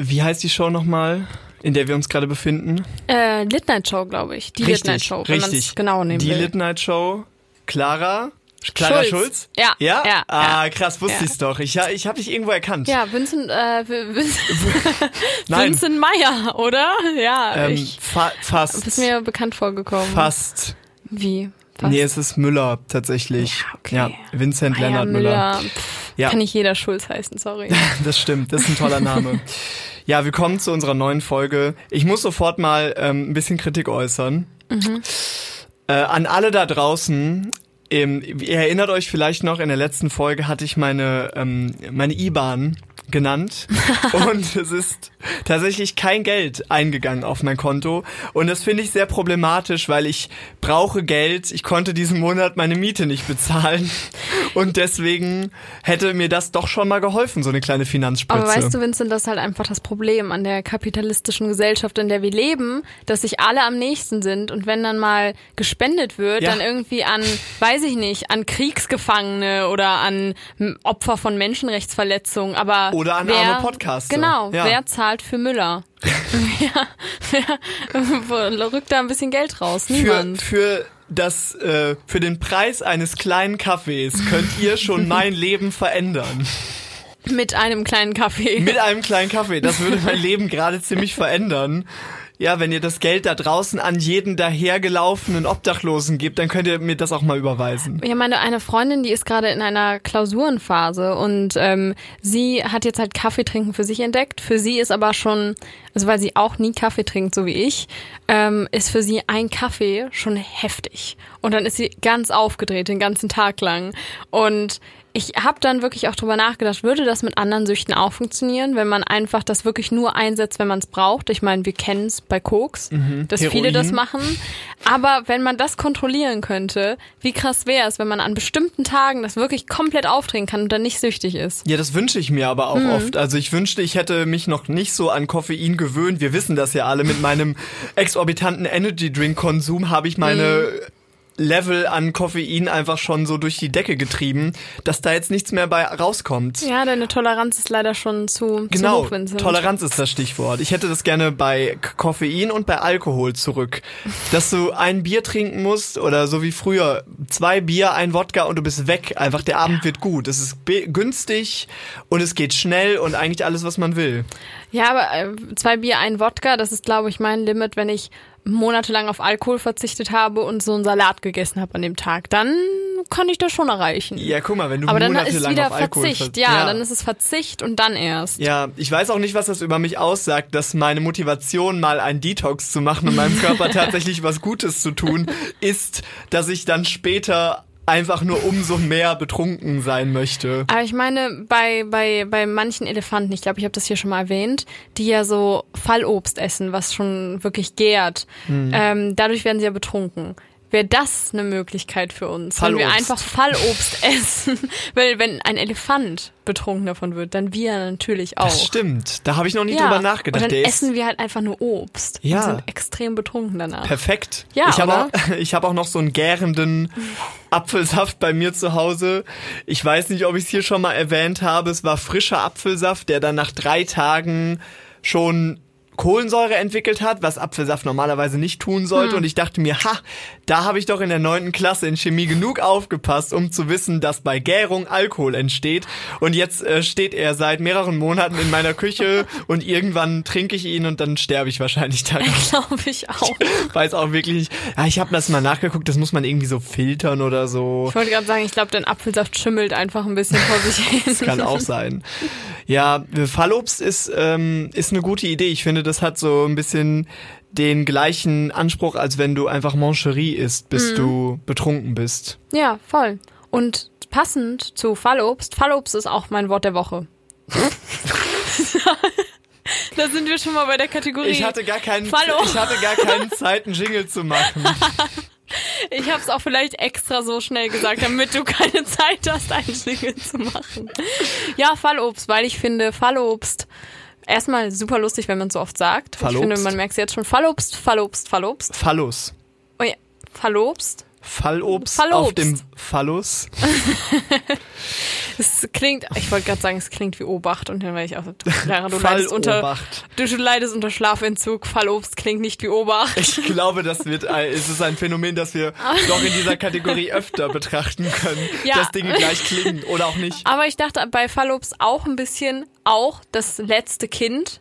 Wie heißt die Show nochmal, in der wir uns gerade befinden? Äh, Lit Night Show, glaube ich. Die richtig, Lit Night Show. wenn. Genau nehmen Die will. Lit Night Show. Clara. Clara Schulz. Schulz? Ja, Ja? ja, ah, krass, wusste Ja. ich's doch. Ich, ich habe dich irgendwo erkannt. Ja, Vincent, äh. Vincent Meyer, oder? Ja, Ähm, ich fa fast. bist mir bekannt vorgekommen. Fast. Wie? Was? Nee, es ist Müller tatsächlich. Ja, okay. Ja, Vincent Meyer, Lennart Müller. Pff, Ja. Kann nicht jeder Schulz heißen, sorry. Das stimmt, das ist ein toller Name. ja, wir kommen zu unserer neuen Folge. Ich muss sofort mal ähm, ein bisschen Kritik äußern. Äh, an alle da draußen. Ähm, ihr erinnert euch vielleicht noch, in der letzten Folge hatte ich meine, ähm, meine IBAN genannt. Und es ist tatsächlich kein Geld eingegangen auf mein Konto. Und das finde ich sehr problematisch, weil ich brauche Geld, ich konnte diesen Monat meine Miete nicht bezahlen. Und deswegen hätte mir das doch schon mal geholfen, so eine kleine Finanzspritze. Aber weißt du, Vincent, das ist halt einfach das Problem an der kapitalistischen Gesellschaft, in der wir leben, dass sich alle am nächsten sind. Und wenn dann mal gespendet wird, Ja. dann irgendwie an, weiß ich nicht, an Kriegsgefangene oder an Opfer von Menschenrechtsverletzungen, aber Oder an wer, arme Podcaster. Genau, Ja. wer zahlt für Müller? ja, wer rückt da ein bisschen Geld raus? für, Niemand. für das, äh, für den Preis eines kleinen Kaffees könnt ihr schon mein Leben verändern. Mit einem kleinen Kaffee. Mit einem kleinen Kaffee. Das würde mein Leben gerade ziemlich verändern. Ja, wenn ihr das Geld da draußen an jeden dahergelaufenen Obdachlosen gebt, dann könnt ihr mir das auch mal überweisen. Ja, meine eine Freundin, die ist gerade in einer Klausurenphase und ähm, sie hat jetzt halt Kaffee trinken für sich entdeckt. Für sie ist aber schon, also weil sie auch nie Kaffee trinkt, so wie ich, ähm, ist für sie ein Kaffee schon heftig. Und dann ist sie ganz aufgedreht den ganzen Tag lang. Und ich habe dann wirklich auch drüber nachgedacht, würde das mit anderen Süchten auch funktionieren, wenn man einfach das wirklich nur einsetzt, wenn man es braucht. Ich meine, wir kennen es bei Koks, dass viele das Heroin. machen. Aber wenn man das kontrollieren könnte, wie krass wäre es, wenn man an bestimmten Tagen das wirklich komplett aufdrehen kann und dann nicht süchtig ist. Ja, das wünsche ich mir aber auch oft. Also ich wünschte, ich hätte mich noch nicht so an Koffein gewöhnt. Wir wissen das ja alle. Mit meinem exorbitanten Energy Drink Konsum habe ich meine Level an Koffein einfach schon so durch die Decke getrieben, dass da jetzt nichts mehr bei rauskommt. Ja, deine Toleranz ist leider schon zu, Genau, zu hoch. Toleranz ist das Stichwort. Ich hätte das gerne bei Koffein und bei Alkohol zurück. Dass du ein Bier trinken musst oder so wie früher, zwei Bier, ein Wodka und du bist weg. Einfach der Abend wird gut. Es ist günstig und es geht schnell und eigentlich alles, was man will. Ja, aber äh, zwei Bier, ein Wodka, das ist, glaube ich, mein Limit, wenn ich monatelang auf Alkohol verzichtet habe und so einen Salat gegessen habe an dem Tag. Dann kann ich das schon erreichen. Ja, guck mal, wenn du aber dann ist monatelang wieder auf Alkohol Verzicht. ver- Ja, dann ist es Verzicht und dann erst. Ja, ich weiß auch nicht, was das über mich aussagt, dass meine Motivation, mal einen Detox zu machen und meinem Körper tatsächlich was Gutes zu tun, ist, dass ich dann später einfach nur umso mehr betrunken sein möchte. Aber ich meine, bei, bei, bei manchen Elefanten, ich glaube, ich habe das hier schon mal erwähnt, die ja so Fallobst essen, was schon wirklich gärt, Hm. ähm, dadurch werden sie ja betrunken. Wäre das eine Möglichkeit für uns? Wenn wir Fallobst. einfach Fallobst essen. Weil wenn ein Elefant betrunken davon wird, dann wir natürlich auch. Das stimmt. Da habe ich noch nie ja. drüber nachgedacht. Und dann essen wir halt einfach nur Obst Ja. und sind extrem betrunken danach. perfekt. Ja, ich habe auch, ich hab auch noch so einen gärenden Apfelsaft bei mir zu Hause. Ich weiß nicht, ob ich es hier schon mal erwähnt habe. Es war frischer Apfelsaft, der dann nach drei Tagen schon Kohlensäure entwickelt hat, was Apfelsaft normalerweise nicht tun sollte. Hm. Und ich dachte mir, ha, da habe ich doch in der neunten Klasse in Chemie genug aufgepasst, um zu wissen, dass bei Gärung Alkohol entsteht. Und jetzt äh, steht er seit mehreren Monaten in meiner Küche und irgendwann trinke ich ihn und dann sterbe ich wahrscheinlich daran. Glaube ich auch. Weiß auch wirklich nicht. Ja, ich habe das mal nachgeguckt, das muss man irgendwie so filtern oder so. Ich wollte gerade sagen, ich glaube, dein Apfelsaft schimmelt einfach ein bisschen vor sich hin. Das kann auch sein. Ja, Fallobst ist, ähm, ist eine gute Idee. Ich finde, das hat so ein bisschen den gleichen Anspruch, als wenn du einfach Mancherie isst, bis du betrunken bist. Ja, voll. Und passend zu Fallobst, Fallobst ist auch mein Wort der Woche. da sind wir schon mal bei der Kategorie. Ich hatte gar keinen, Fallo. ich hatte gar keine Zeit, einen Jingle zu machen. Ich habe es auch vielleicht extra so schnell gesagt, damit du keine Zeit hast, einen Jingle zu machen. Ja, Fallobst, weil ich finde, Fallobst erstmal super lustig, wenn man es so oft sagt. Fallobst? Ich finde, man merkt es jetzt schon. Fallobst, Fallobst, Fallobst. Phallus. Oh ja, Fallobst. Fallobst, Fallobst. auf dem Phallus. Es klingt, ich wollte gerade sagen, es klingt wie Obacht und dann war ich auch so, Clara, du leidest unter, du leidest unter Schlafentzug. Fallobst klingt nicht wie Obacht. Ich glaube, das wird, ein- es ist ein Phänomen, das wir doch in dieser Kategorie öfter betrachten können, Ja. dass Dinge gleich klingen oder auch nicht. Aber ich dachte bei Fallobst auch ein bisschen, auch das letzte Kind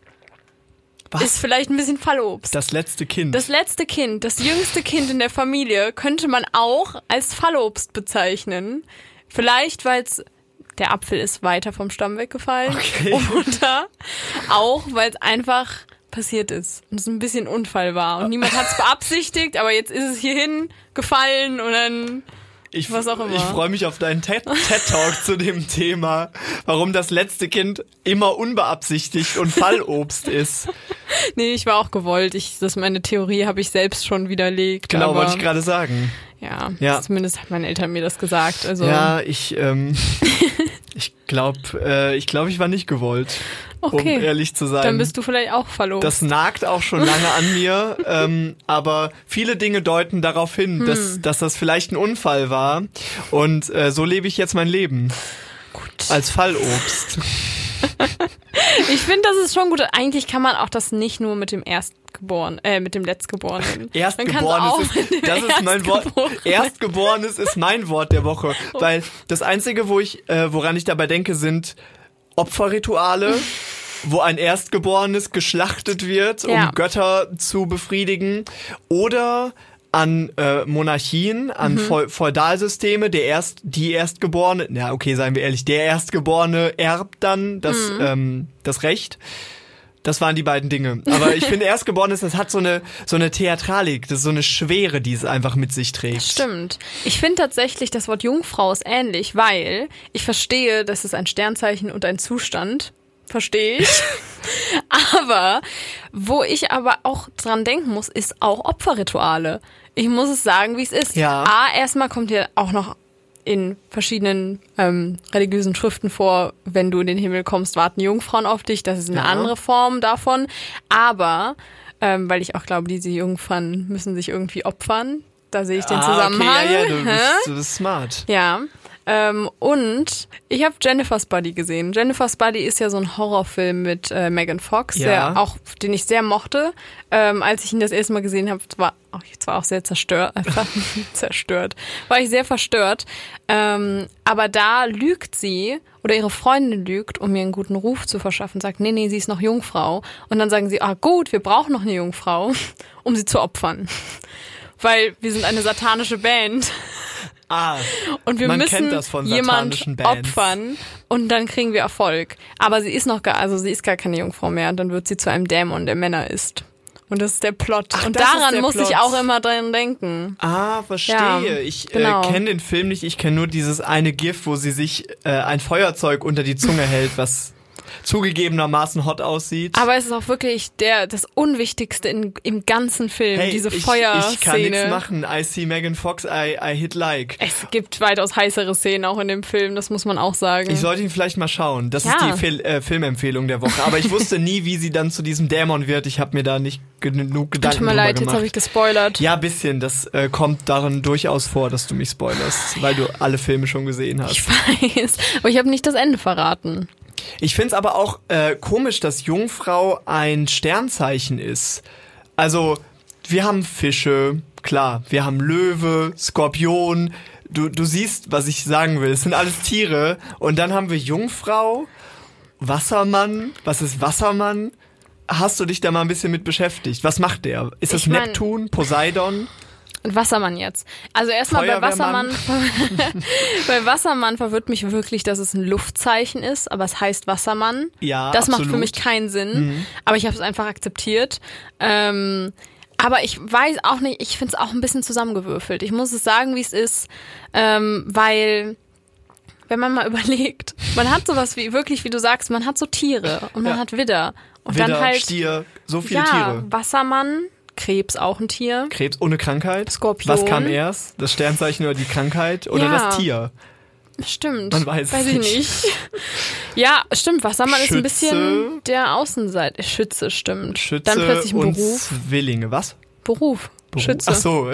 Was? ist vielleicht ein bisschen Fallobst. das letzte Kind. Das letzte Kind, das jüngste Kind in der Familie könnte man auch als Fallobst bezeichnen. Vielleicht, weil es der Apfel ist weiter vom Stamm weggefallen. Okay. Oder auch, weil es einfach passiert ist und es ein bisschen Unfall war. Und niemand hat es beabsichtigt, aber jetzt ist es hierhin gefallen und dann. ich, was auch immer. Ich freue mich auf deinen TED- TED-Talk zu dem Thema, warum das letzte Kind immer unbeabsichtigt und Fallobst ist. Nee, ich war auch gewollt. Ich, das meine Theorie habe ich selbst schon widerlegt. Genau, wollte ich gerade sagen. Ja, Ja. zumindest hat meine Eltern mir das gesagt. Also Ja, ich, ähm, ich glaube, äh, ich glaube, ich war nicht gewollt, Okay. um ehrlich zu sein. dann bist du vielleicht auch verlobt. Das nagt auch schon lange an mir, ähm, aber viele Dinge deuten darauf hin, Hm. dass, dass das vielleicht ein Unfall war. Und äh, so lebe ich jetzt mein Leben. Gut. Als Fallobst. Ich finde, das ist schon gut. Eigentlich kann man auch das nicht nur mit dem Erstgeborenen, äh, mit dem Letztgeborenen. Erstgeborenes ist, das ist mein Wort. Erstgeborenes ist mein Wort der Woche. Weil das Einzige, wo ich, äh, woran ich dabei denke, sind Opferrituale, wo ein Erstgeborenes geschlachtet wird, um Ja. Götter zu befriedigen. Oder an äh, Monarchien, an Mhm. Feu Feudalsysteme, der erst die Erstgeborene, ja okay, seien wir ehrlich, der Erstgeborene erbt dann das, Mhm. ähm, das Recht. Das waren die beiden Dinge. Aber ich finde, Erstgeborenes, das hat so eine, so eine Theatralik, das ist so eine Schwere, die es einfach mit sich trägt. Stimmt. Ich finde tatsächlich, das Wort Jungfrau ist ähnlich, weil ich verstehe, das ist ein Sternzeichen und ein Zustand. Verstehe ich. aber wo ich aber auch dran denken muss, ist auch Opferrituale. Ich muss es sagen, wie es ist. Ja. A, erstmal kommt hier auch noch in verschiedenen ähm, religiösen Schriften vor, wenn du in den Himmel kommst, warten Jungfrauen auf dich. Das ist eine Ja. andere Form davon. Aber, ähm, weil ich auch glaube, diese Jungfrauen müssen sich irgendwie opfern. Da sehe ich den Zusammenhang. Okay, ja, ja, du bist, du bist smart. Ja. Ähm, und ich habe Jennifer's Body gesehen. Jennifer's Body ist ja so ein Horrorfilm mit äh, Megan Fox, Ja. der auch, den ich sehr mochte. Ähm, als ich ihn das erste Mal gesehen habe, war auch, ich war auch sehr zerstört, einfach zerstört, war ich sehr verstört. Ähm, aber da lügt sie oder ihre Freundin lügt, um mir einen guten Ruf zu verschaffen, sagt, nee, nee, sie ist noch Jungfrau. Und dann sagen sie, ah gut, wir brauchen noch eine Jungfrau, um sie zu opfern. Weil wir sind eine satanische Band. Ah, Und wir müssen kennt das von jemand opfern und dann kriegen wir Erfolg. Aber sie ist noch gar, also sie ist gar keine Jungfrau mehr und dann wird sie zu einem Dämon, der Männer ist. Und das ist der Plot. Ach, und daran muss Plot. ich auch immer dran denken. ah, verstehe. Ja, ich genau. äh, kenne den Film nicht, ich kenne nur dieses eine GIF, wo sie sich äh, ein Feuerzeug unter die Zunge hält, was zugegebenermaßen hot aussieht. Aber es ist auch wirklich der, das Unwichtigste in, im ganzen Film, hey, diese ich, Feuerszene. ich kann nichts machen. I see Megan Fox, I, I hit like. Es gibt weitaus heißere Szenen auch in dem Film, das muss man auch sagen. Ich sollte ihn vielleicht mal schauen. Das ist Ja. die Fil äh, Filmempfehlung der Woche. Aber ich wusste nie, wie sie dann zu diesem Dämon wird. Ich habe mir da nicht genug Gedanken Tut mir leid, jetzt gemacht. habe ich gespoilert. ja, bisschen. Das äh, kommt darin durchaus vor, dass du mich spoilerst, weil du alle Filme schon gesehen hast. Ich weiß, aber ich habe nicht das Ende verraten. Ich find's aber auch äh, komisch, dass Jungfrau ein Sternzeichen ist. Also, wir haben Fische, klar, wir haben Löwe, Skorpion. Du, du siehst, was ich sagen will. Es sind alles Tiere. Und dann haben wir Jungfrau, Wassermann. Was ist Wassermann? Hast du dich da mal ein bisschen mit beschäftigt? Was macht der? Ist das Ich mein- Neptun, Poseidon? Und Wassermann jetzt. Also erstmal bei. Wassermann. bei Wassermann verwirrt mich wirklich, dass es ein Luftzeichen ist, aber es heißt Wassermann. Ja, Das macht absolut. Mhm. für mich keinen Sinn. Aber ich habe es einfach akzeptiert. Ähm, aber ich weiß auch nicht, ich finde es auch ein bisschen zusammengewürfelt. Ich muss es sagen, wie es ist, ähm, weil wenn man mal überlegt, man hat sowas wie, wirklich, wie du sagst, man hat so Tiere und man Ja. hat Widder. Und Widder, dann halt, Stier, so viele ja, Tiere. Wassermann, Krebs auch ein Tier. Krebs ohne Krankheit? Skorpion. Was kam erst? Das Sternzeichen oder die Krankheit oder Ja. das Tier? Stimmt. Man weiß es ich nicht. nicht. Ja, stimmt. Wassermann ist ein Schütze. bisschen der Außenseite. Schütze, stimmt. Schütze Dann plötzlich ein und Beruf. Zwillinge. Was? Beruf. Beruf? Schütze. Ach so.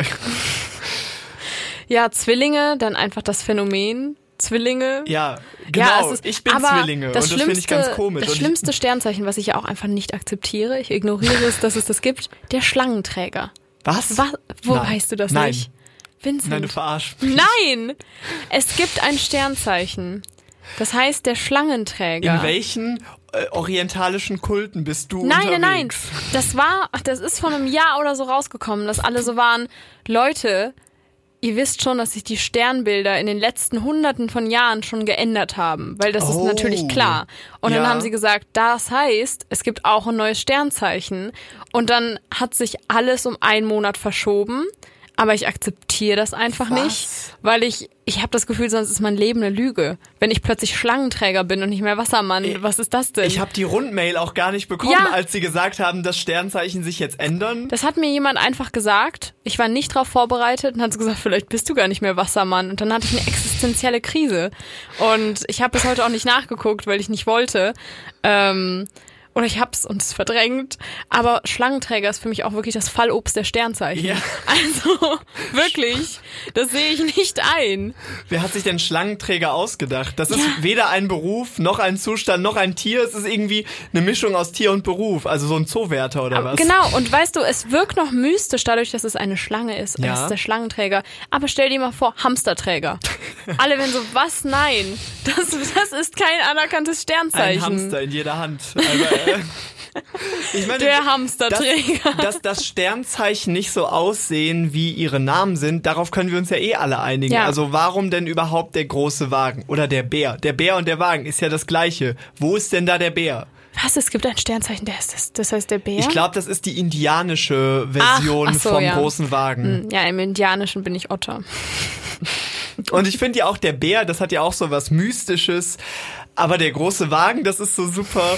Ja, Zwillinge, dann einfach das Phänomen. Zwillinge. Ja, genau. Ja, ist, ich bin Zwillinge das und das finde ich ganz komisch. Das ich- schlimmste Sternzeichen, was ich ja auch einfach nicht akzeptiere, ich ignoriere es, dass es das gibt, der Schlangenträger. was? Was, wo Nein. weißt du das Nein. nicht? Vincent. Nein, du verarschst mich. Nein! Es gibt ein Sternzeichen. Das heißt der Schlangenträger. In welchen äh, orientalischen Kulten bist du Nein, nein, nein. unterwegs? Das war, das ist vor einem Jahr oder so rausgekommen, dass alle so waren, Leute, ihr wisst schon, dass sich die Sternbilder in den letzten Hunderten von Jahren schon geändert haben, weil das ist Oh. natürlich klar. Und dann Ja. haben sie gesagt, das heißt, es gibt auch ein neues Sternzeichen. Und dann hat sich alles um einen Monat verschoben. Aber ich akzeptiere das einfach Was? nicht, weil ich, ich habe das Gefühl, sonst ist mein Leben eine Lüge. Wenn ich plötzlich Schlangenträger bin und nicht mehr Wassermann, was ist das denn? Ich habe die Rundmail auch gar nicht bekommen, Ja. als sie gesagt haben, dass Sternzeichen sich jetzt ändern. Das hat mir jemand einfach gesagt. Ich war nicht darauf vorbereitet und hat gesagt, vielleicht bist du gar nicht mehr Wassermann. Und dann hatte ich eine existenzielle Krise. Und ich habe bis heute auch nicht nachgeguckt, weil ich nicht wollte. Ähm, oder ich hab's und es verdrängt. Aber Schlangenträger ist für mich auch wirklich das Fallobst der Sternzeichen. Ja. Also wirklich, das sehe ich nicht ein. Wer hat sich denn Schlangenträger ausgedacht? Das ist weder ein Beruf, noch ein Zustand, noch ein Tier. Es ist irgendwie eine Mischung aus Tier und Beruf. Also so ein Zoowärter oder was? Genau, und weißt du, es wirkt noch mystisch dadurch, dass es eine Schlange ist. Ja. Es ist der Schlangenträger. Aber stell dir mal vor, Hamsterträger. Alle werden so, was? Nein. Das, das ist kein anerkanntes Ein Sternzeichen. Hamster in jeder Hand. Also, ich meine, Der Hamsterträger. Dass, dass das Sternzeichen nicht so aussehen, wie ihre Namen sind, darauf können wir uns ja eh alle einigen. Ja. Also warum denn überhaupt der große Wagen? Oder der Bär? Der Bär und der Wagen ist ja das gleiche. Wo ist denn da der Bär? Was? Es gibt ein Sternzeichen, der ist das, das heißt der Bär? Ich glaube, das ist die indianische Version Ach, ach so, vom ja. großen Wagen. ja, im Indianischen bin ich Otter. Und ich finde ja auch der Bär, das hat ja auch so was Mystisches. Aber der große Wagen, das ist so super.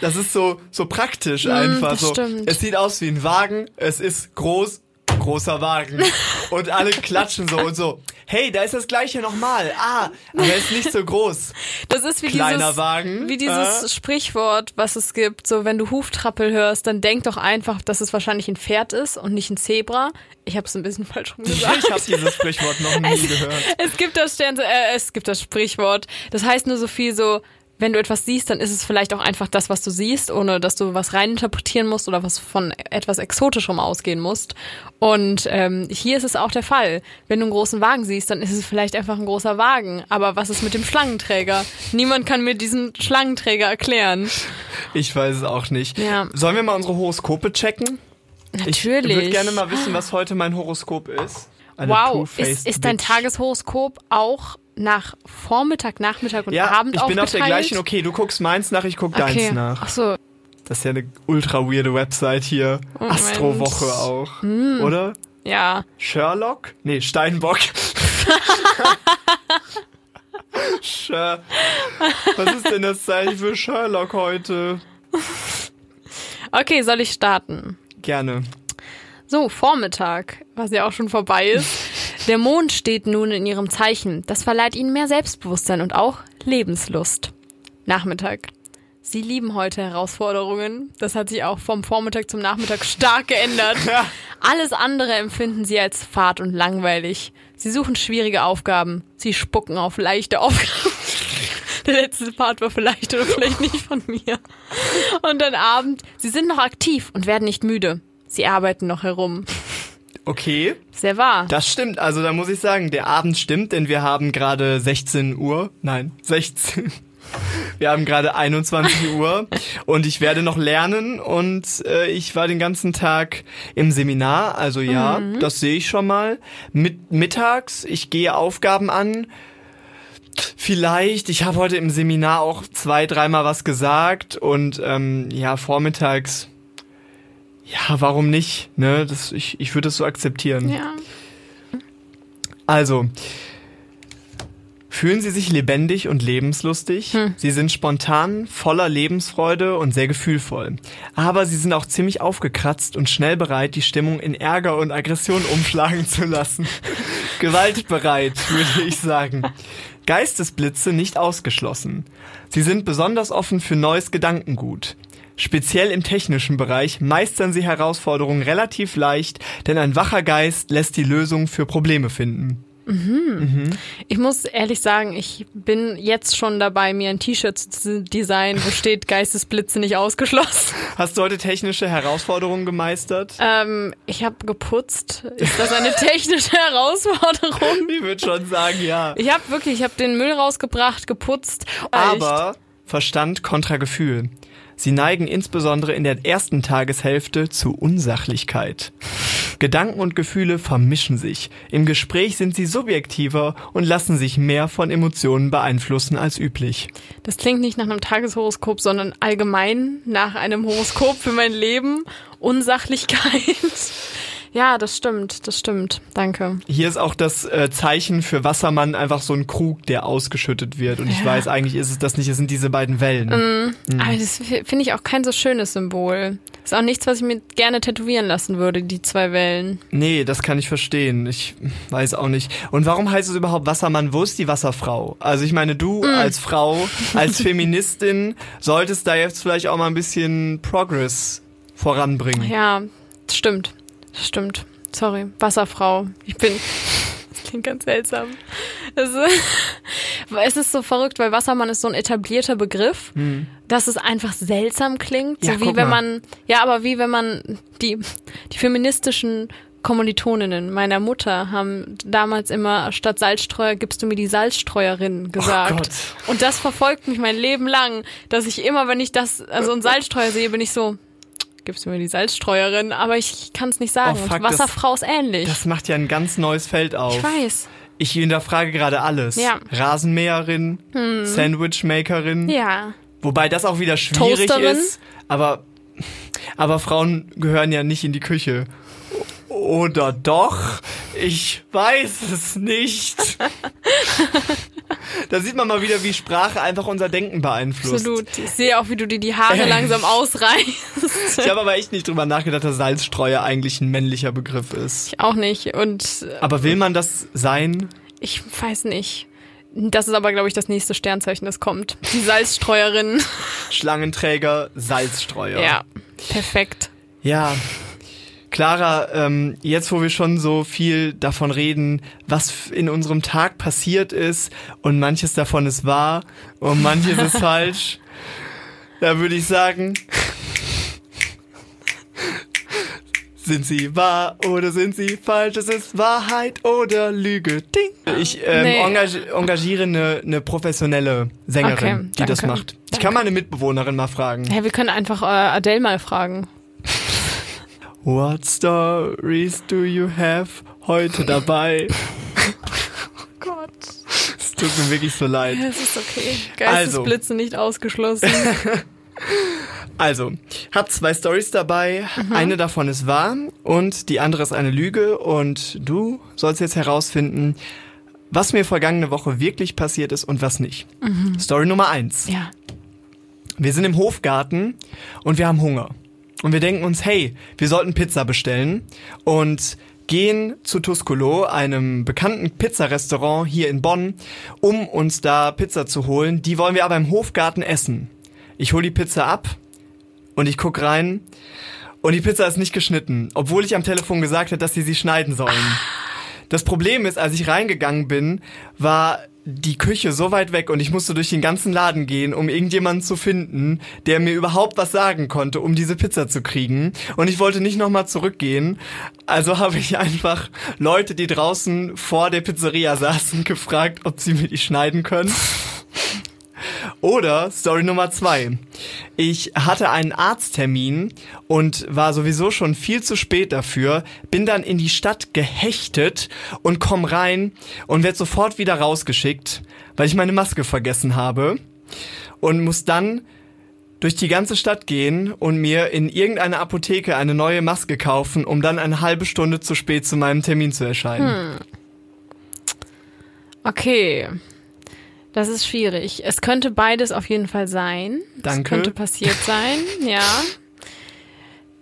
Das ist so, so praktisch einfach. Mm, so. stimmt. Es sieht aus wie ein Wagen, es ist groß, großer Wagen. Und alle klatschen so und so. Hey, da ist das gleiche nochmal. Ah, aber er ist nicht so groß. Das ist wie Kleiner dieses, Wagen, wie dieses äh? Sprichwort, was es gibt. So, wenn du Huftrappel hörst, dann denk doch einfach, dass es wahrscheinlich ein Pferd ist und nicht ein Zebra. Ich habe es ein bisschen falsch rum gesagt. Ich habe dieses Sprichwort noch nie gehört. Es gibt das Stern, äh, es gibt das Sprichwort. Das heißt nur so viel so, wenn du etwas siehst, dann ist es vielleicht auch einfach das, was du siehst, ohne dass du was reininterpretieren musst oder was von etwas Exotischem ausgehen musst. Und ähm, hier ist es auch der Fall. Wenn du einen großen Wagen siehst, dann ist es vielleicht einfach ein großer Wagen. Aber was ist mit dem Schlangenträger? Niemand kann mir diesen Schlangenträger erklären. Ich weiß es auch nicht. Ja. Sollen wir mal unsere Horoskope checken? Ich Natürlich. würde gerne mal wissen, was heute mein Horoskop ist. Eine Wow, ist, ist dein. Tageshoroskop auch nach Vormittag, Nachmittag und Ja, Abend ich bin auf der gleichen. Okay, du guckst meins nach, ich guck Okay. deins nach. Ach so, Das ist ja eine ultra weirde Website hier. Moment. Hm. Astrowoche auch. Oder? ja. Sherlock? Nee, Steinbock. Sher Was ist denn das Zeichen für Sherlock heute? Okay, soll ich starten? Gerne. So, Vormittag, was ja auch schon vorbei ist. Der Mond steht nun in ihrem Zeichen. Das verleiht ihnen mehr Selbstbewusstsein und auch Lebenslust. Nachmittag. Sie lieben heute Herausforderungen. Das hat sich auch vom Vormittag zum Nachmittag stark geändert. Alles andere empfinden sie als fad und langweilig. Sie suchen schwierige Aufgaben. Sie spucken auf leichte Aufgaben. Der letzte Part war vielleicht oder vielleicht nicht von mir. Und dann Abend. Sie sind noch aktiv und werden nicht müde. Sie arbeiten noch herum. Okay, Sehr wahr. das stimmt. Also da muss ich sagen, der Abend stimmt, denn wir haben gerade 16 Uhr. Nein, 16. Wir haben gerade 21 Uhr und ich werde noch lernen und äh, ich war den ganzen Tag im Seminar, also ja, das sehe ich schon mal. Mit, mittags, ich gehe Aufgaben an. Vielleicht, ich habe heute im Seminar auch zwei, dreimal was gesagt und ähm, ja, vormittags, ja, warum nicht? Ne, das, ich, ich würde das so akzeptieren. Ja. Also, fühlen Sie sich lebendig und lebenslustig? Hm. Sie sind spontan, voller Lebensfreude und sehr gefühlvoll. Aber Sie sind auch ziemlich aufgekratzt und schnell bereit, die Stimmung in Ärger und Aggression umschlagen zu lassen. Gewaltbereit, würde ich sagen. Geistesblitze nicht ausgeschlossen. Sie sind besonders offen für neues Gedankengut. Speziell im technischen Bereich meistern sie Herausforderungen relativ leicht, denn ein wacher Geist lässt die Lösung für Probleme finden. Ich muss ehrlich sagen, ich bin jetzt schon dabei, mir ein T-Shirt zu designen, wo steht Geistesblitze nicht ausgeschlossen. Hast du heute technische Herausforderungen gemeistert? Ähm, ich habe geputzt. Ist das eine technische Herausforderung? Ich würde schon sagen, ja. Ich habe wirklich, ich habe den Müll rausgebracht, geputzt. Aber Verstand kontra Gefühl. Sie neigen insbesondere in der ersten Tageshälfte zu Unsachlichkeit. Gedanken und Gefühle vermischen sich. Im Gespräch sind sie subjektiver und lassen sich mehr von Emotionen beeinflussen als üblich. Das klingt nicht nach einem Tageshoroskop, sondern allgemein nach einem Horoskop für mein Leben. Unsachlichkeit. Ja, das stimmt, das stimmt. Danke. Hier ist auch das äh, Zeichen für Wassermann einfach so ein Krug, der ausgeschüttet wird. Und ich Ja. weiß, eigentlich ist es das nicht, es sind diese beiden Wellen. Aber das finde ich auch kein so schönes Symbol. Ist auch nichts, was ich mir gerne tätowieren lassen würde, die zwei Wellen. Nee, das kann ich verstehen. Ich weiß auch nicht. Und warum heißt es überhaupt Wassermann? Wo ist die Wasserfrau? Also ich meine, du als Frau, als Feministin, solltest da jetzt vielleicht auch mal ein bisschen Progress voranbringen. Ja, das stimmt. Stimmt. Sorry, Wasserfrau. Ich bin. Das klingt ganz seltsam. Es ist, es ist so verrückt, weil Wassermann ist so ein etablierter Begriff, dass es einfach seltsam klingt. Ja, so wie wenn man, ja, aber wie wenn man die, die feministischen Kommilitoninnen meiner Mutter haben damals immer statt Salzstreuer gibst du mir die Salzstreuerin gesagt. Oh Gott. Und das verfolgt mich mein Leben lang, dass ich immer, wenn ich das, also ein Salzstreuer sehe, bin ich so, gibst du mir die Salzstreuerin, aber ich kann es nicht sagen. Oh, fuck, Wasserfrau ist ähnlich. Das macht ja ein ganz neues Feld auf. ich weiß. Ich hinterfrage gerade alles. Ja. Rasenmäherin, Sandwichmakerin. Ja. Wobei das auch wieder schwierig Toasterin? ist. Aber, aber Frauen gehören ja nicht in die Küche. Oder doch? Ich weiß es nicht. da sieht man mal wieder, wie Sprache einfach unser Denken beeinflusst. Absolut. Ich sehe auch, wie du dir die Haare Äh. langsam ausreißt. Ich habe aber echt nicht drüber nachgedacht, dass Salzstreuer eigentlich ein männlicher Begriff ist. Ich auch nicht. Und Aber will man das sein? ich weiß nicht. Das ist aber, glaube ich, das nächste Sternzeichen, das kommt. Die Salzstreuerin. Schlangenträger, Salzstreuer. Ja. Perfekt. Ja. Clara, ähm, jetzt wo wir schon so viel davon reden, was in unserem Tag passiert ist und manches davon ist wahr und manches ist falsch, da würde ich sagen, sind sie wahr oder sind sie falsch? Es ist Wahrheit oder Lüge. Ding. Ich ähm, Nee. engagi engagiere eine, eine professionelle Sängerin, Okay, die das macht. Ich kann meine Mitbewohnerin mal fragen. Ja, wir können einfach äh, Adele mal fragen. What stories do you have heute dabei? Gott. Es tut mir wirklich so leid. Es ist okay. Also. Geistesblitze nicht ausgeschlossen. Also, hab zwei Stories dabei. Eine davon ist wahr und die andere ist eine Lüge. Und du sollst jetzt herausfinden, was mir vergangene Woche wirklich passiert ist und was nicht. Story Nummer eins. ja. Wir sind im Hofgarten und wir haben Hunger. Und wir denken uns, hey, wir sollten Pizza bestellen und gehen zu Tuscolo, einem bekannten Pizzarestaurant hier in Bonn, um uns da Pizza zu holen. Die wollen wir aber im Hofgarten essen. Ich hole die Pizza ab und ich guck rein und die Pizza ist nicht geschnitten, obwohl ich am Telefon gesagt habe, dass sie sie schneiden sollen. Das Problem ist, als ich reingegangen bin, war die Küche so weit weg und ich musste durch den ganzen Laden gehen, um irgendjemanden zu finden, der mir überhaupt was sagen konnte, um diese Pizza zu kriegen. Und ich wollte nicht nochmal zurückgehen. Also habe ich einfach Leute, die draußen vor der Pizzeria saßen, gefragt, ob sie mir die schneiden können. Oder Story Nummer zwei. Ich hatte einen Arzttermin und war sowieso schon viel zu spät dafür, bin dann in die Stadt gehechtet und komm rein und werd sofort wieder rausgeschickt, weil ich meine Maske vergessen habe und muss dann durch die ganze Stadt gehen und mir in irgendeiner Apotheke eine neue Maske kaufen, um dann eine halbe Stunde zu spät zu meinem Termin zu erscheinen. Okay. Das ist schwierig. Es könnte beides auf jeden Fall sein. Danke. Es könnte passiert sein, ja.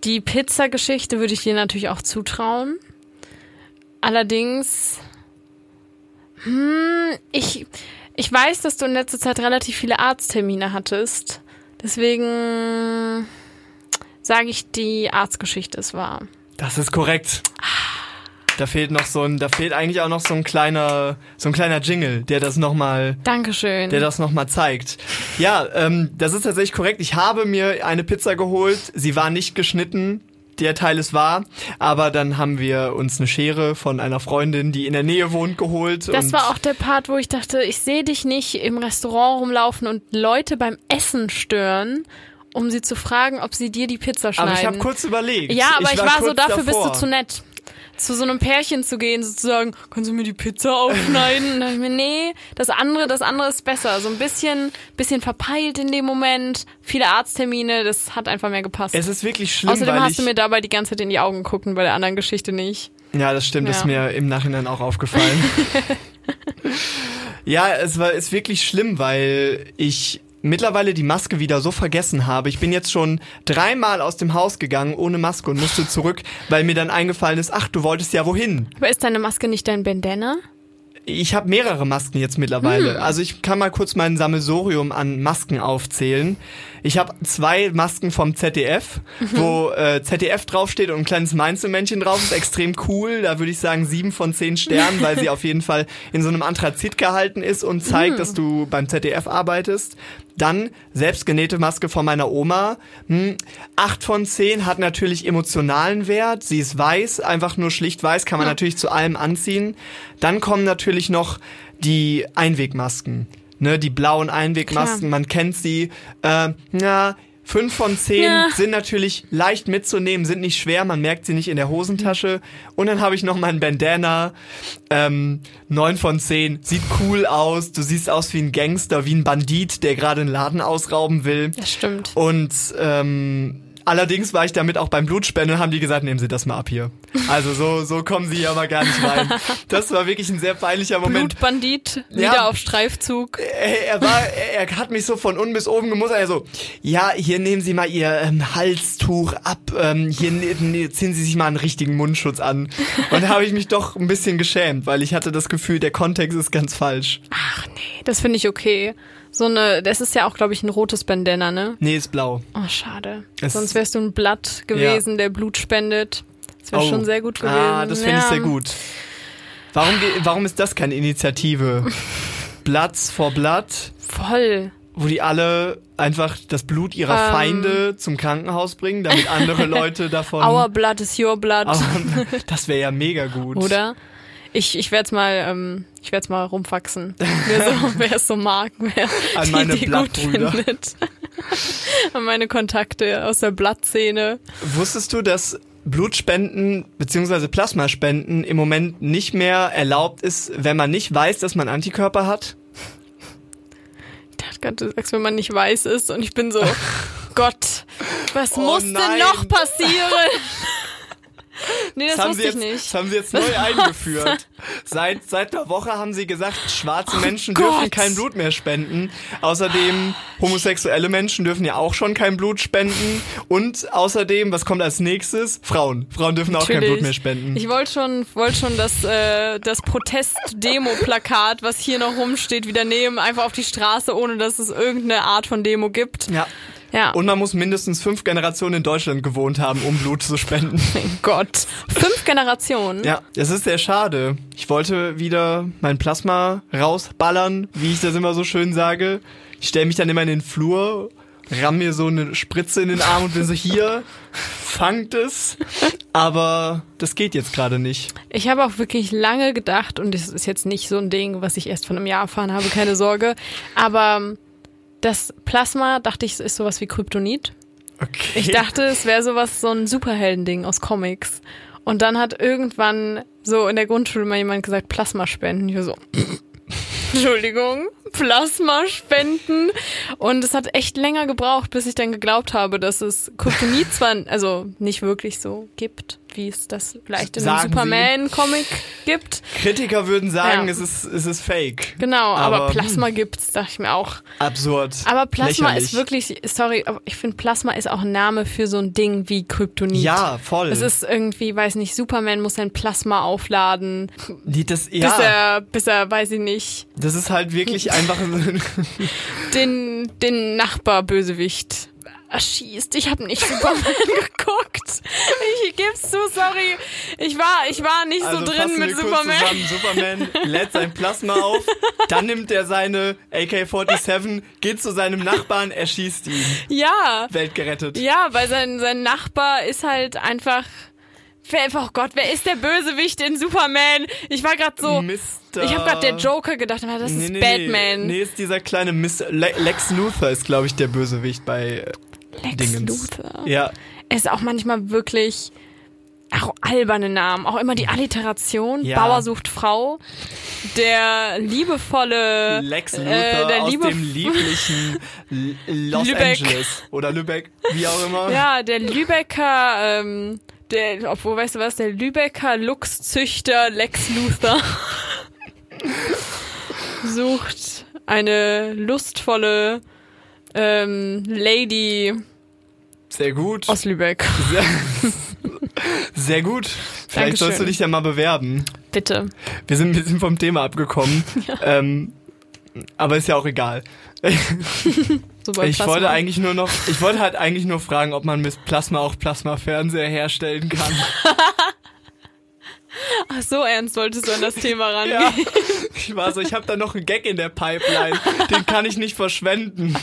Die Pizza-Geschichte würde ich dir natürlich auch zutrauen. Allerdings, hm, ich, ich weiß, dass du in letzter Zeit relativ viele Arzttermine hattest. Deswegen, sage ich, die Arztgeschichte ist wahr. Das ist korrekt. Da fehlt noch so ein, da fehlt eigentlich auch noch so ein kleiner, so ein kleiner Jingle, der das nochmal, Dankeschön. der das nochmal zeigt. Ja, ähm, das ist tatsächlich korrekt. Ich habe mir eine Pizza geholt. Sie war nicht geschnitten. Der Teil ist wahr, aber dann haben wir uns eine Schere von einer Freundin, die in der Nähe wohnt, geholt. das war auch der Part, wo ich dachte, ich sehe dich nicht im Restaurant rumlaufen und Leute beim Essen stören, um sie zu fragen, ob sie dir die Pizza schneiden. aber ich habe kurz überlegt. Ja, aber ich, war, so, kurz dafür davor. bist du zu nett. Zu so einem Pärchen zu gehen, sozusagen, kannst du mir die Pizza aufschneiden? Und dann ich mir, nee, das andere, das andere ist besser. So ein bisschen, bisschen verpeilt in dem Moment, viele Arzttermine, das hat einfach mehr gepasst. Es ist wirklich schlimm, Außerdem hast du mir dabei die ganze Zeit in die Augen geguckt und bei der anderen Geschichte nicht. Ja, das stimmt, Ja. ist mir im Nachhinein auch aufgefallen. ja, es war ist wirklich schlimm, weil ich mittlerweile die Maske wieder so vergessen habe. Ich bin jetzt schon dreimal aus dem Haus gegangen ohne Maske und musste zurück, weil mir dann eingefallen ist, ach, du wolltest ja wohin? Aber ist deine Maske nicht dein Bandana? Ich habe mehrere Masken jetzt mittlerweile. Also ich kann mal kurz mein Sammelsorium an Masken aufzählen. Ich habe zwei Masken vom ZDF, wo äh, ZDF draufsteht und ein kleines Mainzelmännchen drauf ist. Extrem cool. Da würde ich sagen sieben von zehn Sternen, weil sie auf jeden Fall in so einem Anthrazit gehalten ist und zeigt, dass du beim ZDF arbeitest. Dann selbstgenähte Maske von meiner Oma. Hm, acht von zehn hat natürlich emotionalen Wert. Sie ist weiß, einfach nur schlicht weiß, kann man natürlich zu allem anziehen. Dann kommen natürlich noch die Einwegmasken. Ne, die blauen Einwegmasken, Klar. man kennt sie. Äh, na, fünf von zehn Ja. sind natürlich leicht mitzunehmen, sind nicht schwer, man merkt sie nicht in der Hosentasche. Und dann habe ich noch meinen Bandana. Ähm, neun von zehn, sieht cool aus. Du siehst aus wie ein Gangster, wie ein Bandit, der gerade einen Laden ausrauben will. Das stimmt. Und ähm, allerdings war ich damit auch beim Blutspenden und haben die gesagt, nehmen Sie das mal ab hier. Also so, so kommen Sie ja mal gar nicht rein. Das war wirklich ein sehr peinlicher Moment. Blutbandit, Ja. wieder auf Streifzug. Er, er war, er, er hat mich so von unten bis oben gemustert. Er so, ja, hier nehmen Sie mal Ihr ähm, Halstuch ab, ähm, hier ne, ne, ziehen Sie sich mal einen richtigen Mundschutz an. Und da habe ich mich doch ein bisschen geschämt, weil ich hatte das Gefühl, der Kontext ist ganz falsch. Ach nee, das finde ich okay. So eine, das ist ja auch, glaube ich, ein rotes Bandana, ne? Nee, ist blau. Oh, schade. Es- Sonst wärst du ein Blatt gewesen, der Blut spendet. Das wäre Oh. schon sehr gut gewesen. Ah, das finde ich Ja. sehr gut. Warum, warum ist das keine Initiative? Platz vor Blatt, Voll. wo die alle einfach das Blut ihrer Ähm. Feinde zum Krankenhaus bringen, damit andere Leute davon. Our blood is your blood. Aber das wäre ja mega gut. Oder? Ich, ich werde es mal, ähm, ich werde mal rumfaxen. Wer, so, wer es so mag, wer An die, meine die gut findet. An meine Kontakte aus der Blattszene. Wusstest du, dass Blutspenden bzw. Plasmaspenden im Moment nicht mehr erlaubt ist, wenn man nicht weiß, dass man Antikörper hat? Ich dachte gerade, du sagst, wenn man nicht weiß ist und ich bin so, Gott, was Oh muss denn nein. noch passieren? nee, das, haben wusste sie ich jetzt, nicht. Das haben sie jetzt neu eingeführt. Seit, seit einer Woche haben sie gesagt, schwarze Menschen Oh Gott. dürfen kein Blut mehr spenden. Außerdem, homosexuelle Menschen dürfen ja auch schon kein Blut spenden. Und außerdem, was kommt als nächstes? Frauen. Frauen dürfen auch kein Natürlich. Blut mehr spenden. Ich wollte schon, wollte schon das, äh, das Protest-Demo-Plakat, was hier noch rumsteht, wieder nehmen, einfach auf die Straße, ohne dass es irgendeine Art von Demo gibt. ja. Ja. Und man muss mindestens fünf Generationen in Deutschland gewohnt haben, um Blut zu spenden. mein Gott. Fünf Generationen. Ja, es ist sehr schade. Ich wollte wieder mein Plasma rausballern, wie ich das immer so schön sage. Ich stelle mich dann immer in den Flur, ramm mir so eine Spritze in den Arm und bin so hier, fangt es. Aber das geht jetzt gerade nicht. Ich habe auch wirklich lange gedacht, und das ist jetzt nicht so ein Ding, was ich erst von einem Jahr erfahren habe, keine Sorge, aber ähm, das Plasma, dachte ich, ist sowas wie Kryptonit. Okay. Ich dachte, es wäre sowas, so ein Superheldending aus Comics. Und dann hat irgendwann so in der Grundschule mal jemand gesagt, Plasma spenden. Ich war so, Entschuldigung, Plasma spenden. Und es hat echt länger gebraucht, bis ich dann geglaubt habe, dass es Kryptonit zwar, also nicht wirklich so gibt, wie es das vielleicht in einem. Superman-Comic gibt. Kritiker würden sagen, Ja. es ist, es ist fake. Genau, aber, Aber, hm. Plasma gibt's, dachte ich mir auch. Absurd. Aber Plasma Lächerlich. ist wirklich, sorry, aber ich finde Plasma ist auch ein Name für so ein Ding wie Kryptonit. Ja, voll. Es ist irgendwie, weiß nicht, Superman muss sein Plasma aufladen, Die, das, bis ja, er, bis er, weiß ich nicht, das ist halt wirklich einfach. den, den Nachbarbösewicht erschießt. Ich habe nicht Superman geguckt. Ich geb's zu, sorry. Ich war, ich war nicht Also so drin mit Superman. Superman lädt sein Plasma auf, dann nimmt er seine AK-47, geht zu seinem Nachbarn, erschießt ihn. Ja. Welt gerettet. Ja, weil sein, sein Nachbar ist halt einfach. Wer, oh Gott, wer ist der Bösewicht in Superman? Ich war gerade so. Mr. Ich habe gerade der Joker gedacht, aber das ist Batman. Nee, nee, ist dieser kleine Mr. Le Lex Luthor ist, glaube ich, der Bösewicht bei äh, Lex Dingens. Luthor. Ja, Er ist auch manchmal wirklich auch alberne Namen. Auch immer die Alliteration. Ja. Bauer sucht Frau. Der liebevolle. Lex Luthor äh, der aus liebe dem lieblichen Los Lübeck. Angeles oder Lübeck, wie auch immer. Ja, der Lübecker, ähm, der, obwohl, weißt du was, der Lübecker Luchszüchter Lex Luthor sucht eine lustvolle ähm, Lady Sehr gut. aus Lübeck. Sehr, sehr gut. Vielleicht sollst du Dankeschön. dich ja mal bewerben. Bitte. Wir sind ein bisschen vom Thema abgekommen. Ähm, aber ist ja auch egal. Ich wollte eigentlich nur noch, ich wollte halt eigentlich nur fragen, ob man mit Plasma auch Plasma-Fernseher herstellen kann. Ach, so ernst wolltest du an das Thema ran. Ja. Ich war so, ich habe da noch einen Gag in der Pipeline, den kann ich nicht verschwenden.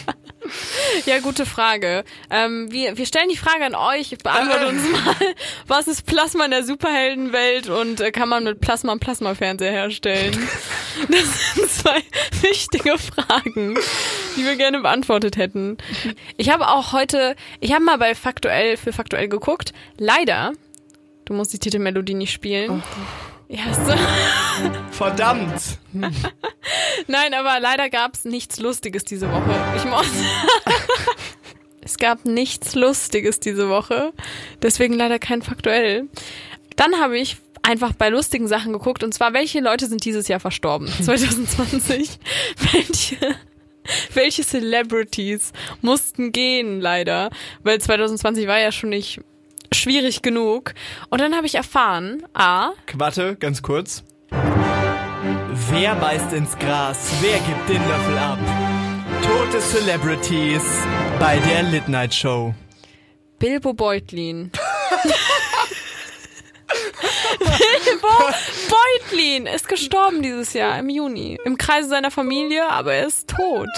Ja, gute Frage. Ähm, wir, wir stellen die Frage an euch. Beantwortet uns mal, was ist Plasma in der Superheldenwelt und äh, kann man mit Plasma einen Plasmafernseher herstellen? Das sind zwei wichtige Fragen, die wir gerne beantwortet hätten. Ich habe auch heute, ich habe mal bei Faktuell für Faktuell geguckt. Leider, du musst die Titelmelodie nicht spielen. Ja, so. Verdammt. Nein, aber leider gab es nichts Lustiges diese Woche. Ich muss. es gab nichts Lustiges diese Woche. Deswegen leider kein Faktuell. Dann habe ich einfach bei lustigen Sachen geguckt. Und zwar, welche Leute sind dieses Jahr verstorben? 2020. welche, welche Celebrities mussten gehen, leider? Weil 2020 war ja schon nicht schwierig genug. Und dann habe ich erfahren, A, Warte, ganz kurz. Wer beißt ins Gras? Wer gibt den Löffel ab? Tote Celebrities bei der Lit Night Show. Bilbo Beutlin. Bilbo Beutlin ist gestorben dieses Jahr im Juni. Im Kreise seiner Familie, aber er ist tot.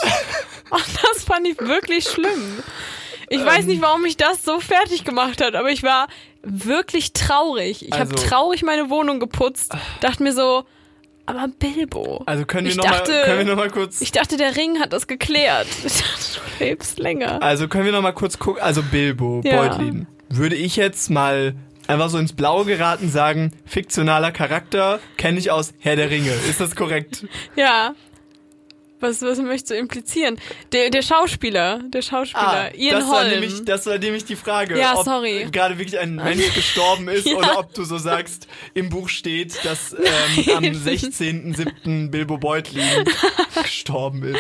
Und das fand ich wirklich schlimm. Ich weiß nicht, warum mich das so fertig gemacht hat, aber ich war wirklich traurig. Ich habe Also- traurig meine Wohnung geputzt, dachte mir so, aber Bilbo. Also können wir Ich noch mal, dachte- können wir noch mal kurz Ich dachte, der Ring hat das geklärt. Ich dachte, du lebst länger. Also können wir noch mal kurz gucken, also Bilbo, Ja. Beutlin. Würde ich jetzt mal einfach so ins Blaue geraten sagen, fiktionaler Charakter, kenne ich aus Herr der Ringe. Ist das korrekt? Ja. Was, was möchtest du implizieren? Der, der Schauspieler, der Schauspieler, Ian Ah, das war, Holm. nämlich, das war nämlich die Frage, Ja, ob sorry. gerade wirklich ein Mensch gestorben ist Ja. oder ob du so sagst, im Buch steht, dass ähm, am 16.07. Bilbo Beutlin gestorben ist.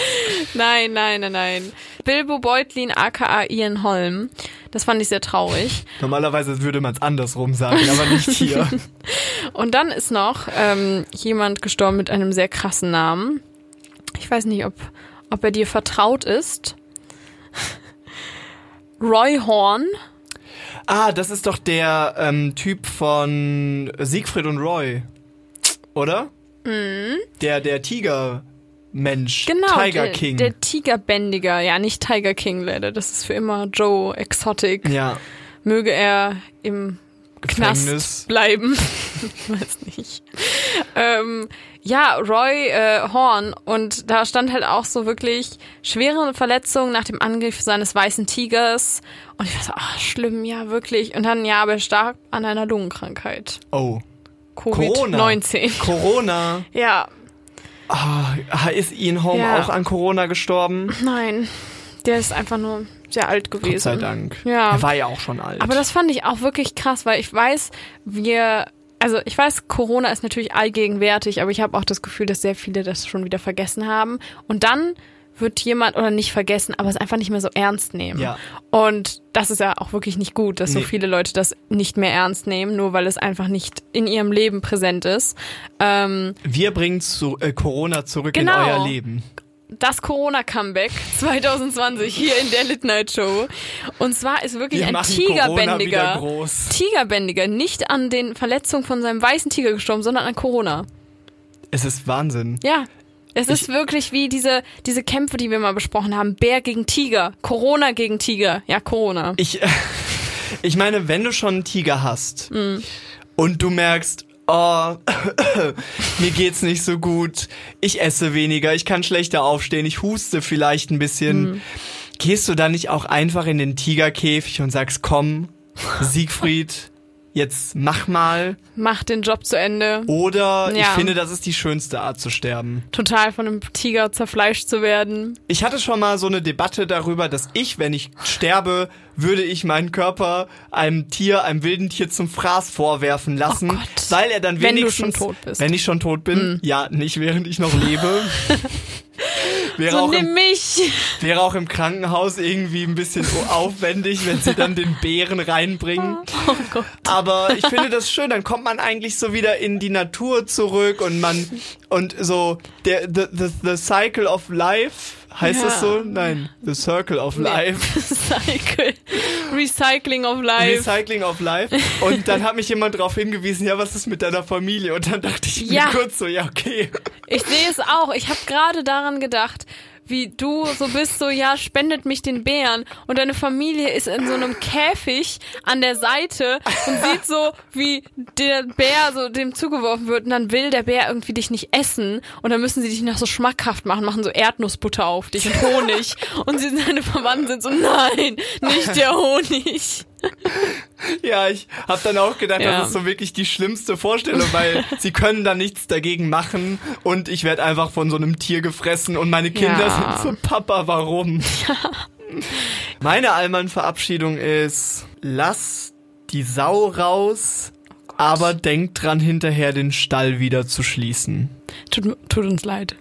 Nein, nein, nein, nein. Bilbo Beutlin aka Ian Holm. Das fand ich sehr traurig. Normalerweise würde man es andersrum sagen, aber nicht hier. Und dann ist noch ähm, jemand gestorben mit einem sehr krassen Namen. Ich weiß nicht, ob, ob er dir vertraut ist. Roy Horn. Ah, das ist doch der ähm, Typ von Siegfried und Roy. Oder? Der, der Tiger-Mensch. Mhm. Genau, Tiger der, King. der Tigerbändiger. Ja, nicht Tiger King leider. Das ist für immer Joe Exotic. ja. Möge er im Gefängnis. Knast bleiben. ich weiß nicht. Ähm, ja, Roy äh, Horn und da stand halt auch so wirklich schwere Verletzungen nach dem Angriff seines weißen Tigers und ich war so, ach schlimm, ja wirklich. Und dann, ja, aber er starb an einer Lungenkrankheit. Oh. Corona. Covid-19. Corona. Ja, Ah, ist Ian Holm Ja. auch an Corona gestorben? nein. Der ist einfach nur sehr alt gewesen. Gott sei Dank. Ja. Er war ja auch schon alt. Aber das fand ich auch wirklich krass, weil ich weiß, wir, also ich weiß, Corona ist natürlich allgegenwärtig, aber ich habe auch das Gefühl, dass sehr viele das schon wieder vergessen haben. Und dann wird jemand, oder nicht vergessen, aber es einfach nicht mehr so ernst nehmen. Ja. Und das ist ja auch wirklich nicht gut, dass so Nee. viele Leute das nicht mehr ernst nehmen, nur weil es einfach nicht in ihrem Leben präsent ist. Ähm, Wir bringen zu, äh, Corona zurück Genau. in euer Leben. Das Corona-Comeback 2020 hier in der Lit Night Show. Und zwar ist wirklich Wir ein Tigerbändiger. groß. Tigerbändiger, nicht an den Verletzungen von seinem weißen Tiger gestorben, sondern an Corona. Es ist Wahnsinn. Ja. Es Ich- ist wirklich wie diese, diese Kämpfe, die wir mal besprochen haben. Bär gegen Tiger. Corona gegen Tiger. Ja, Corona. Ich, ich meine, wenn du schon einen Tiger hast und du merkst, oh, mir geht's nicht so gut, ich esse weniger, ich kann schlechter aufstehen, ich huste vielleicht ein bisschen, gehst du dann nicht auch einfach in den Tigerkäfig und sagst, komm, Siegfried, jetzt mach mal. Macht den Job zu Ende. Oder ich Ja. finde, das ist die schönste Art zu sterben. Total von einem Tiger zerfleischt zu werden. Ich hatte schon mal so eine Debatte darüber, dass ich, wenn ich sterbe, würde ich meinen Körper einem Tier, einem wilden Tier zum Fraß vorwerfen lassen, Oh Gott. weil er dann Wenn du wenigstens, schon tot bist. wenn ich schon tot bin, ja, nicht während ich noch lebe. wäre, So auch nimm im, mich. wäre auch im Krankenhaus irgendwie ein bisschen so aufwendig, wenn sie dann den Bären reinbringen. Oh Gott. Aber ich finde das schön, dann kommt man eigentlich so wieder in die Natur zurück und man und so der the, the, the cycle of life heißt Ja. das so? Nein, the circle of life. Cycle. Recycling of Life. Recycling of Life. Und dann hat mich jemand darauf hingewiesen, ja, was ist mit deiner Familie? Und dann dachte ich Ja. mir kurz so, ja, okay. Ich sehe es auch. Ich habe gerade daran gedacht, wie du so bist, so ja, spendet mich den Bären. Und deine Familie ist in so einem Käfig an der Seite und sieht so, wie der Bär so dem zugeworfen wird. Und dann will der Bär irgendwie dich nicht essen. Und dann müssen sie dich noch so schmackhaft machen, machen so Erdnussbutter auf dich und Honig. Und sie seine Verwandten sind so, nein, nicht der Honig. Ja, ich habe dann auch gedacht, Ja. das ist so wirklich die schlimmste Vorstellung, weil sie können da nichts dagegen machen und ich werde einfach von so einem Tier gefressen und meine Kinder Ja. sind so, Papa, warum? Meine Allmann-Verabschiedung ist, lass die Sau raus, aber denk dran, hinterher den Stall wieder zu schließen. Tut, tut uns leid.